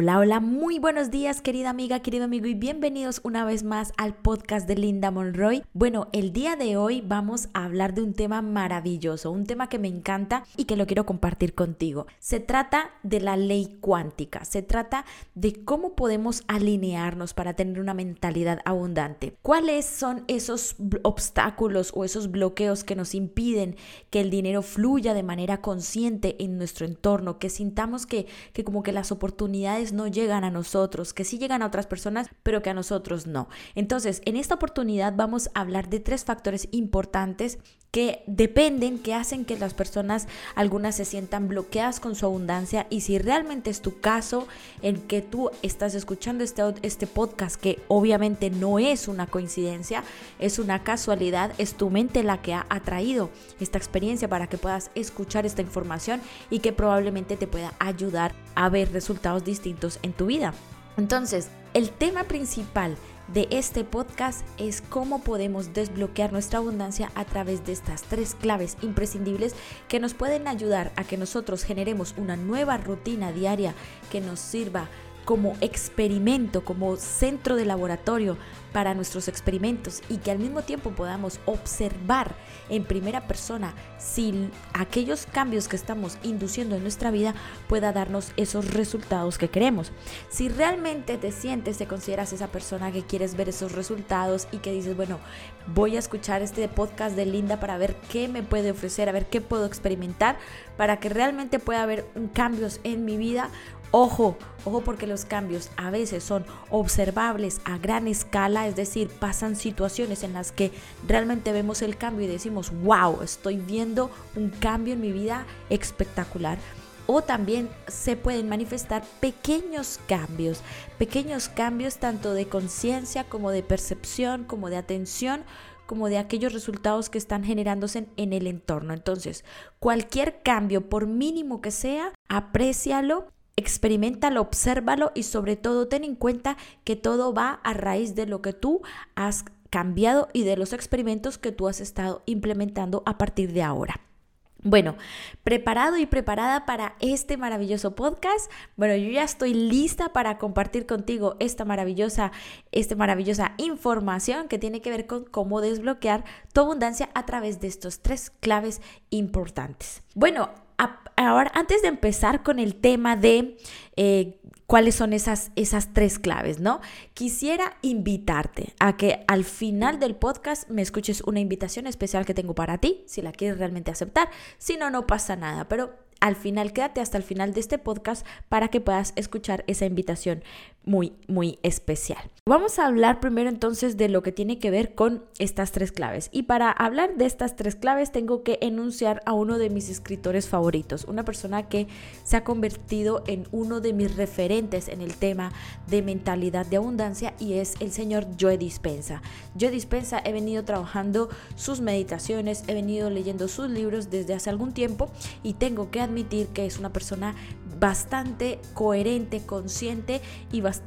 Hola, hola, muy buenos días querida amiga, querido amigo y bienvenidos una vez más al podcast de Linda Monroy. Bueno, el día de hoy vamos a hablar de un tema maravilloso, un tema que me encanta y que lo quiero compartir contigo. Se trata de la ley cuántica, se trata de cómo podemos alinearnos para tener una mentalidad abundante. ¿Cuáles son esos obstáculos o esos bloqueos que nos impiden que el dinero fluya de manera consciente en nuestro entorno, que sintamos que, que como que las oportunidades no llegan a nosotros, que sí llegan a otras personas, pero que a nosotros no. Entonces, en esta oportunidad vamos a hablar de tres factores importantes que dependen, que hacen que las personas, algunas se sientan bloqueadas con su abundancia y si realmente es tu caso en que tú estás escuchando este, este podcast, que obviamente no es una coincidencia, es una casualidad, es tu mente la que ha atraído esta experiencia para que puedas escuchar esta información y que probablemente te pueda ayudar a ver resultados distintos en tu vida. Entonces, el tema principal de este podcast es cómo podemos desbloquear nuestra abundancia a través de estas tres claves imprescindibles que nos pueden ayudar a que nosotros generemos una nueva rutina diaria que nos sirva como experimento, como centro de laboratorio para nuestros experimentos y que al mismo tiempo podamos observar en primera persona si aquellos cambios que estamos induciendo en nuestra vida pueda darnos esos resultados que queremos. Si realmente te sientes, te consideras esa persona que quieres ver esos resultados y que dices, bueno, voy a escuchar este podcast de Linda para ver qué me puede ofrecer, a ver qué puedo experimentar para que realmente pueda haber cambios en mi vida, Ojo, ojo porque los cambios a veces son observables a gran escala, es decir, pasan situaciones en las que realmente vemos el cambio y decimos, wow, estoy viendo un cambio en mi vida espectacular. O también se pueden manifestar pequeños cambios, pequeños cambios tanto de conciencia como de percepción, como de atención, como de aquellos resultados que están generándose en, el entorno. Entonces, cualquier cambio, por mínimo que sea, aprécialo experimentalo, obsérvalo y sobre todo ten en cuenta que todo va a raíz de lo que tú has cambiado y de los experimentos que tú has estado implementando a partir de ahora. Bueno, preparado y preparada para este maravilloso podcast. Bueno, yo ya estoy lista para compartir contigo esta maravillosa, esta maravillosa información que tiene que ver con cómo desbloquear tu abundancia a través de estos tres claves importantes. Bueno, ahora, antes de empezar con el tema de eh, cuáles son esas, esas tres claves, ¿no? Quisiera invitarte a que al final del podcast me escuches una invitación especial que tengo para ti, si la quieres realmente aceptar. Si no, no pasa nada, pero al final, quédate hasta el final de este podcast para que puedas escuchar esa invitación muy, muy especial. Vamos a hablar primero entonces de lo que tiene que ver con estas tres claves. Y para hablar de estas tres claves tengo que enunciar a uno de mis escritores favoritos, una persona que se ha convertido en uno de mis referentes en el tema de mentalidad de abundancia y es el señor Joe Dispensa. Joe Dispensa he venido trabajando sus meditaciones, he venido leyendo sus libros desde hace algún tiempo y tengo que admitir que es una persona bastante coherente, consciente y bastante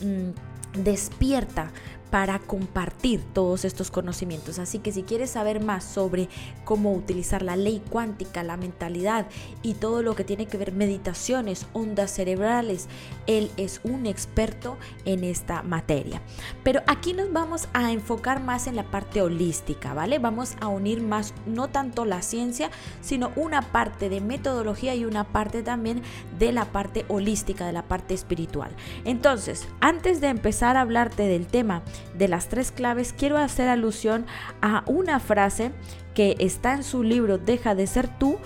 mm, despierta para compartir todos estos conocimientos. Así que si quieres saber más sobre cómo utilizar la ley cuántica, la mentalidad y todo lo que tiene que ver meditaciones, ondas cerebrales, él es un experto en esta materia. Pero aquí nos vamos a enfocar más en la parte holística, ¿vale? Vamos a unir más no tanto la ciencia, sino una parte de metodología y una parte también de la parte holística, de la parte espiritual. Entonces, antes de empezar a hablarte del tema de las tres claves, quiero hacer alusión a una frase que está en su libro Deja de ser tú,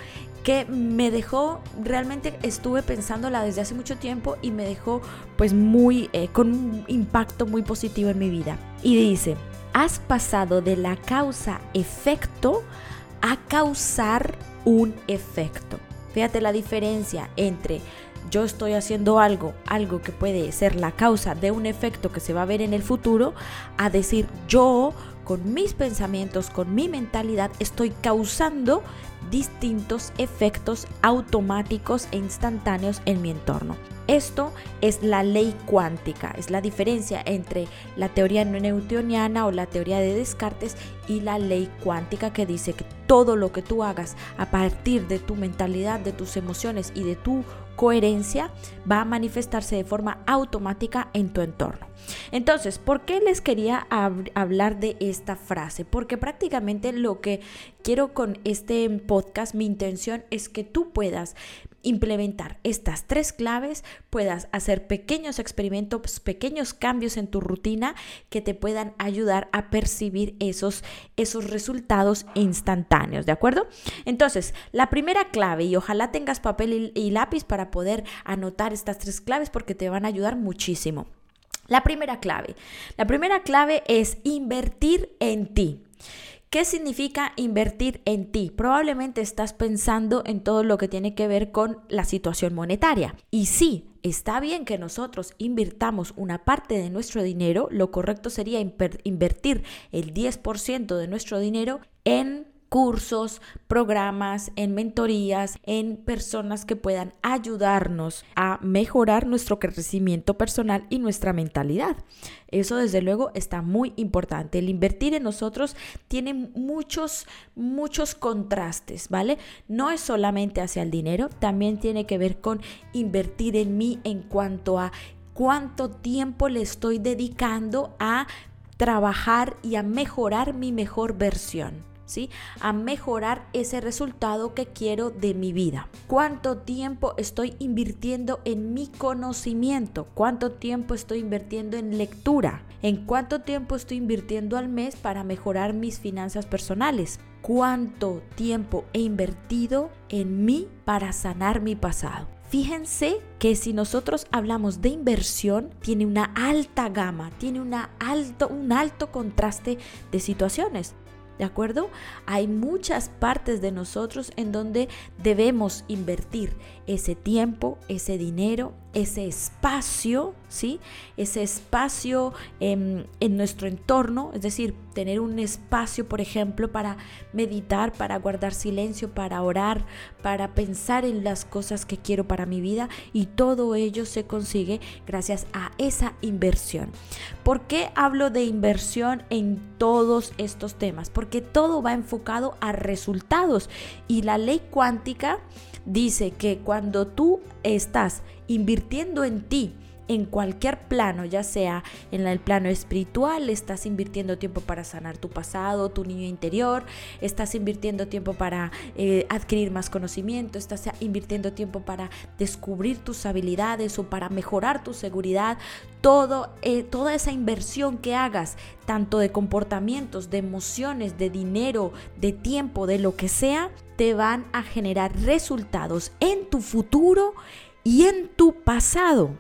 que me dejó, realmente estuve pensándola desde hace mucho tiempo y me dejó pues muy, eh, con un impacto muy positivo en mi vida. Y dice, has pasado de la causa-efecto a causar un efecto. Fíjate la diferencia entre yo estoy haciendo algo, algo que puede ser la causa de un efecto que se va a ver en el futuro, a decir yo con mis pensamientos, con mi mentalidad, estoy causando distintos efectos automáticos e instantáneos en mi entorno. Esto es la ley cuántica, es la diferencia entre la teoría newtoniana o la teoría de Descartes y la ley cuántica que dice que todo lo que tú hagas a partir de tu mentalidad, de tus emociones y de tu coherencia va a manifestarse de forma automática en tu entorno. Entonces, ¿por qué les quería hablar de esta frase? Porque prácticamente lo que quiero con este podcast, mi intención es que tú puedas implementar estas tres claves, puedas hacer pequeños experimentos, pequeños cambios en tu rutina que te puedan ayudar a percibir esos, esos resultados instantáneos, ¿de acuerdo? Entonces, la primera clave, y ojalá tengas papel y, y lápiz para poder anotar estas tres claves porque te van a ayudar muchísimo. La primera clave. La primera clave es invertir en ti. ¿Qué significa invertir en ti? Probablemente estás pensando en todo lo que tiene que ver con la situación monetaria. Y sí, está bien que nosotros invirtamos una parte de nuestro dinero. Lo correcto sería invertir el 10% de nuestro dinero en cursos, programas, en mentorías, en personas que puedan ayudarnos a mejorar nuestro crecimiento personal y nuestra mentalidad. Eso desde luego está muy importante. El invertir en nosotros tiene muchos, muchos contrastes, ¿vale? No es solamente hacia el dinero, también tiene que ver con invertir en mí en cuanto a cuánto tiempo le estoy dedicando a trabajar y a mejorar mi mejor versión. A mejorar ese resultado que quiero de mi vida. ¿Cuánto tiempo estoy invirtiendo en mi conocimiento? ¿Cuánto tiempo estoy invirtiendo en lectura? ¿En cuánto tiempo estoy invirtiendo al mes para mejorar mis finanzas personales? ¿Cuánto tiempo he invertido en mí para sanar mi pasado? Fíjense que si nosotros hablamos de inversión, tiene una alta gama, tiene una alto, un alto contraste de situaciones. ¿De acuerdo? Hay muchas partes de nosotros en donde debemos invertir ese tiempo, ese dinero, ese espacio, ¿sí? Ese espacio en, en, nuestro entorno, es decir, tener un espacio, por ejemplo, para meditar, para guardar silencio, para orar, para pensar en las cosas que quiero para mi vida y todo ello se consigue gracias a esa inversión. ¿Por qué hablo de inversión en todos estos temas? Porque todo va enfocado a resultados y la ley cuántica dice que cuando tú estás invirtiendo en ti, en cualquier plano, ya sea en el plano espiritual, estás invirtiendo tiempo para sanar tu pasado, tu niño interior, estás invirtiendo tiempo para eh, adquirir más conocimiento, estás invirtiendo tiempo para descubrir tus habilidades o para mejorar tu seguridad, todo, eh, toda esa inversión que hagas, tanto de comportamientos, de emociones, de dinero, de tiempo, de lo que sea, te van a generar resultados en tu futuro y en tu pasado.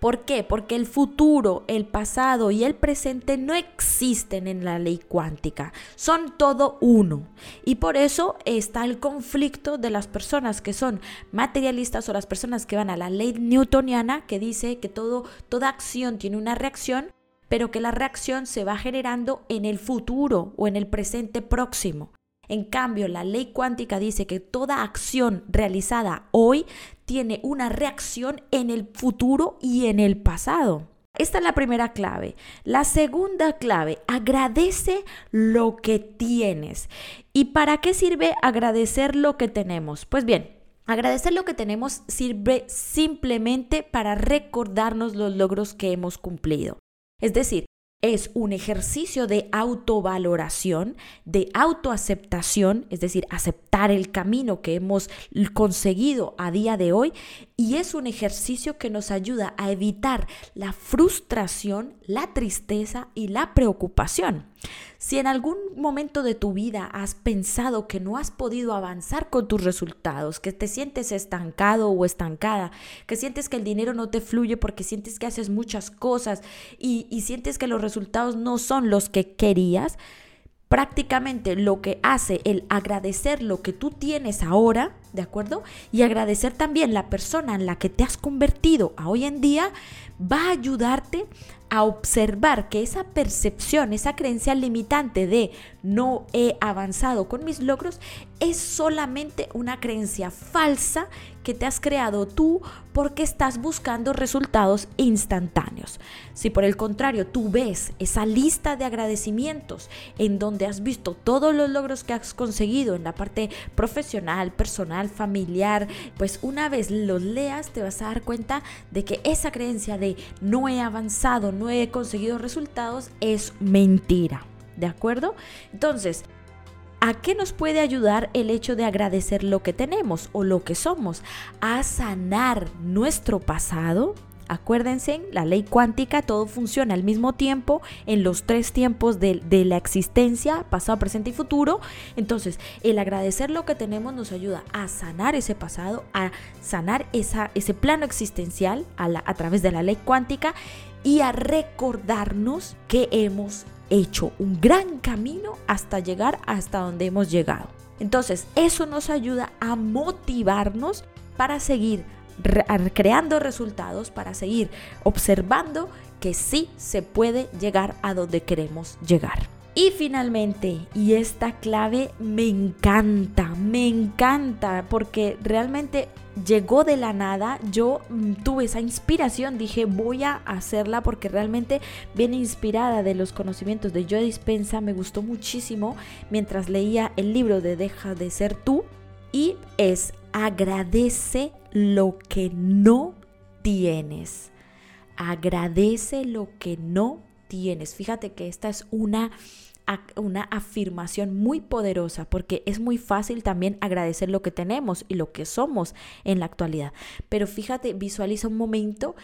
¿Por qué? Porque el futuro, el pasado y el presente no existen en la ley cuántica, son todo uno. Y por eso está el conflicto de las personas que son materialistas o las personas que van a la ley newtoniana que dice que todo, toda acción tiene una reacción, pero que la reacción se va generando en el futuro o en el presente próximo. En cambio, la ley cuántica dice que toda acción realizada hoy tiene una reacción en el futuro y en el pasado. Esta es la primera clave. La segunda clave, agradece lo que tienes. ¿Y para qué sirve agradecer lo que tenemos? Pues bien, Agradecer lo que tenemos sirve simplemente para recordarnos los logros que hemos cumplido. Es decir, es un ejercicio de autovaloración, de autoaceptación, es decir, aceptar el camino que hemos conseguido a día de hoy y es un ejercicio que nos ayuda a evitar la frustración, la tristeza y la preocupación. Si en algún momento de tu vida has pensado que no has podido avanzar con tus resultados, que te sientes estancado o estancada, que sientes que el dinero no te fluye porque sientes que haces muchas cosas y, y sientes que los resultados no son los que querías, prácticamente lo que hace el agradecer lo que tú tienes ahora, ¿de acuerdo? Y agradecer también la persona en la que te has convertido a hoy en día, va a ayudarte a observar que esa percepción, esa creencia limitante de no he avanzado con mis logros, es solamente una creencia falsa que te has creado tú porque estás buscando resultados instantáneos. Si por el contrario tú ves esa lista de agradecimientos en donde has visto todos los logros que has conseguido en la parte profesional, personal, familiar, pues una vez los leas te vas a dar cuenta de que esa creencia de no he avanzado, no he conseguido resultados es mentira. ¿De acuerdo? Entonces, ¿A qué nos puede ayudar el hecho de agradecer lo que tenemos o lo que somos? A sanar nuestro pasado, Acuérdense, la ley cuántica, todo funciona al mismo tiempo en los tres tiempos de, la existencia, pasado, presente y futuro. Entonces, el agradecer lo que tenemos nos ayuda a sanar ese pasado, a sanar ese plano existencial a través de la ley cuántica y a recordarnos que hemos hecho un gran camino hasta llegar hasta donde hemos llegado. Entonces, eso nos ayuda a motivarnos para seguir creando resultados, para seguir observando que sí se puede llegar a donde queremos llegar. Y finalmente, y esta clave me encanta, me encanta, porque realmente llegó de la nada, yo mm, tuve esa inspiración, dije voy a hacerla porque realmente viene inspirada de los conocimientos de Joe Dispensa, me gustó muchísimo mientras leía el libro de Deja de ser tú, y es agradece lo que no tienes. Agradece lo que no tienes. Fíjate que esta es una una afirmación muy poderosa porque es muy fácil también agradecer lo que tenemos y lo que somos en la actualidad. Pero fíjate, visualiza un momento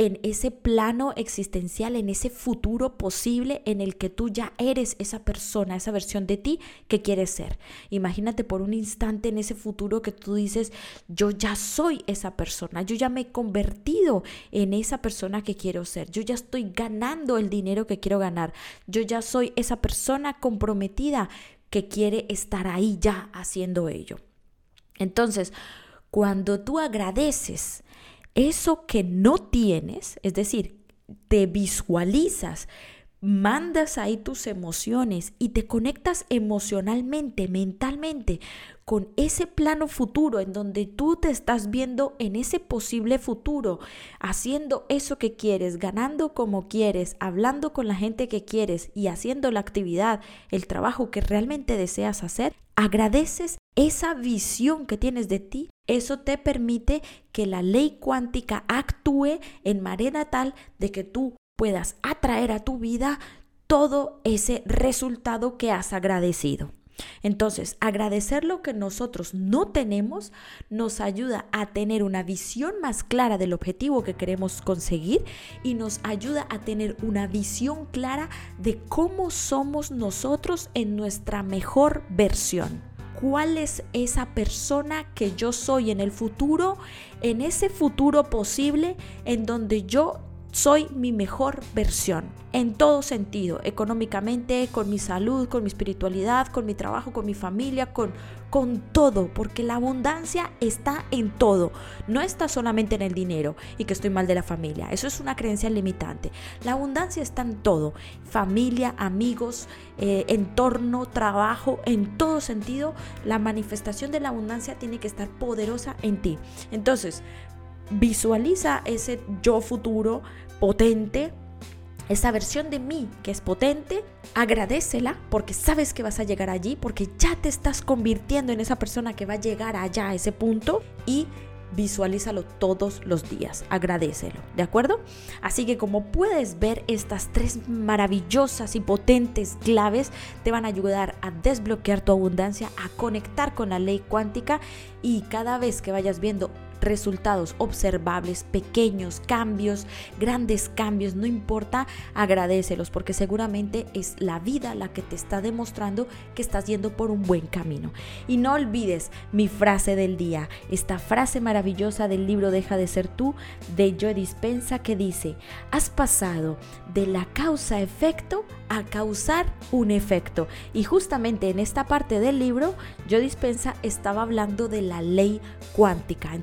en ese plano existencial, en ese futuro posible en el que tú ya eres esa persona, esa versión de ti que quieres ser. Imagínate por un instante en ese futuro que tú dices, yo ya soy esa persona, yo ya me he convertido en esa persona que quiero ser, yo ya estoy ganando el dinero que quiero ganar, yo ya soy esa persona comprometida que quiere estar ahí ya haciendo ello. Entonces, cuando tú agradeces, eso que no tienes, es decir, te visualizas, mandas ahí tus emociones y te conectas emocionalmente, mentalmente con ese plano futuro en donde tú te estás viendo en ese posible futuro, haciendo eso que quieres, ganando como quieres, hablando con la gente que quieres y haciendo la actividad, el trabajo que realmente deseas hacer, agradeces esa visión que tienes de ti. Eso te permite que la ley cuántica actúe en manera tal de que tú puedas atraer a tu vida todo ese resultado que has agradecido. Entonces, agradecer lo que nosotros no tenemos nos ayuda a tener una visión más clara del objetivo que queremos conseguir y nos ayuda a tener una visión clara de cómo somos nosotros en nuestra mejor versión cuál es esa persona que yo soy en el futuro, en ese futuro posible en donde yo soy mi mejor versión en todo sentido, económicamente, con mi salud, con mi espiritualidad, con mi trabajo, con mi familia, con, con todo, porque la abundancia está en todo, no está solamente en el dinero y que estoy mal de la familia, eso es una creencia limitante. La abundancia está en todo, familia, amigos, eh, entorno, trabajo, en todo sentido, la manifestación de la abundancia tiene que estar poderosa en ti. Entonces, visualiza ese yo futuro potente, esa versión de mí que es potente, agradecela porque sabes que vas a llegar allí, porque ya te estás convirtiendo en esa persona que va a llegar allá a ese punto y visualízalo todos los días, agradecelo, ¿de acuerdo? Así que como puedes ver, estas tres maravillosas y potentes claves te van a ayudar a desbloquear tu abundancia, a conectar con la ley cuántica y cada vez que vayas viendo resultados observables, pequeños cambios, grandes cambios, no importa, agradecelos porque seguramente es la vida la que te está demostrando que estás yendo por un buen camino. Y no olvides mi frase del día, esta frase maravillosa del libro Deja de ser tú de Joe Dispensa que dice, has pasado de la causa-efecto a causar un efecto. Y justamente en esta parte del libro, Joe Dispensa estaba hablando de la ley cuántica.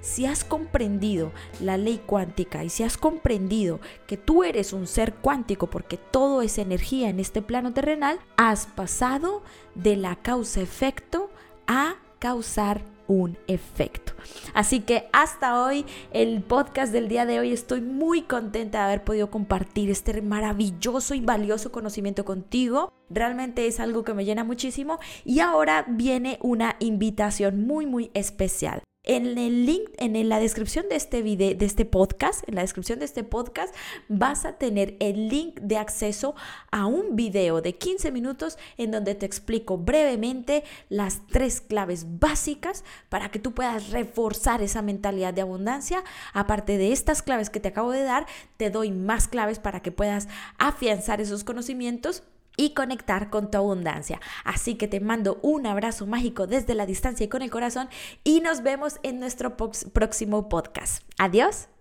Si has comprendido la ley cuántica y si has comprendido que tú eres un ser cuántico porque todo es energía en este plano terrenal, has pasado de la causa-efecto a causar un efecto. Así que hasta hoy, el podcast del día de hoy, estoy muy contenta de haber podido compartir este maravilloso y valioso conocimiento contigo. Realmente es algo que me llena muchísimo y ahora viene una invitación muy, muy especial. En el link, en la descripción de este video, de este podcast, en la descripción de este podcast, vas a tener el link de acceso a un video de 15 minutos en donde te explico brevemente las tres claves básicas para que tú puedas reforzar esa mentalidad de abundancia. Aparte de estas claves que te acabo de dar, te doy más claves para que puedas afianzar esos conocimientos y conectar con tu abundancia. Así que te mando un abrazo mágico desde la distancia y con el corazón y nos vemos en nuestro próximo podcast. Adiós.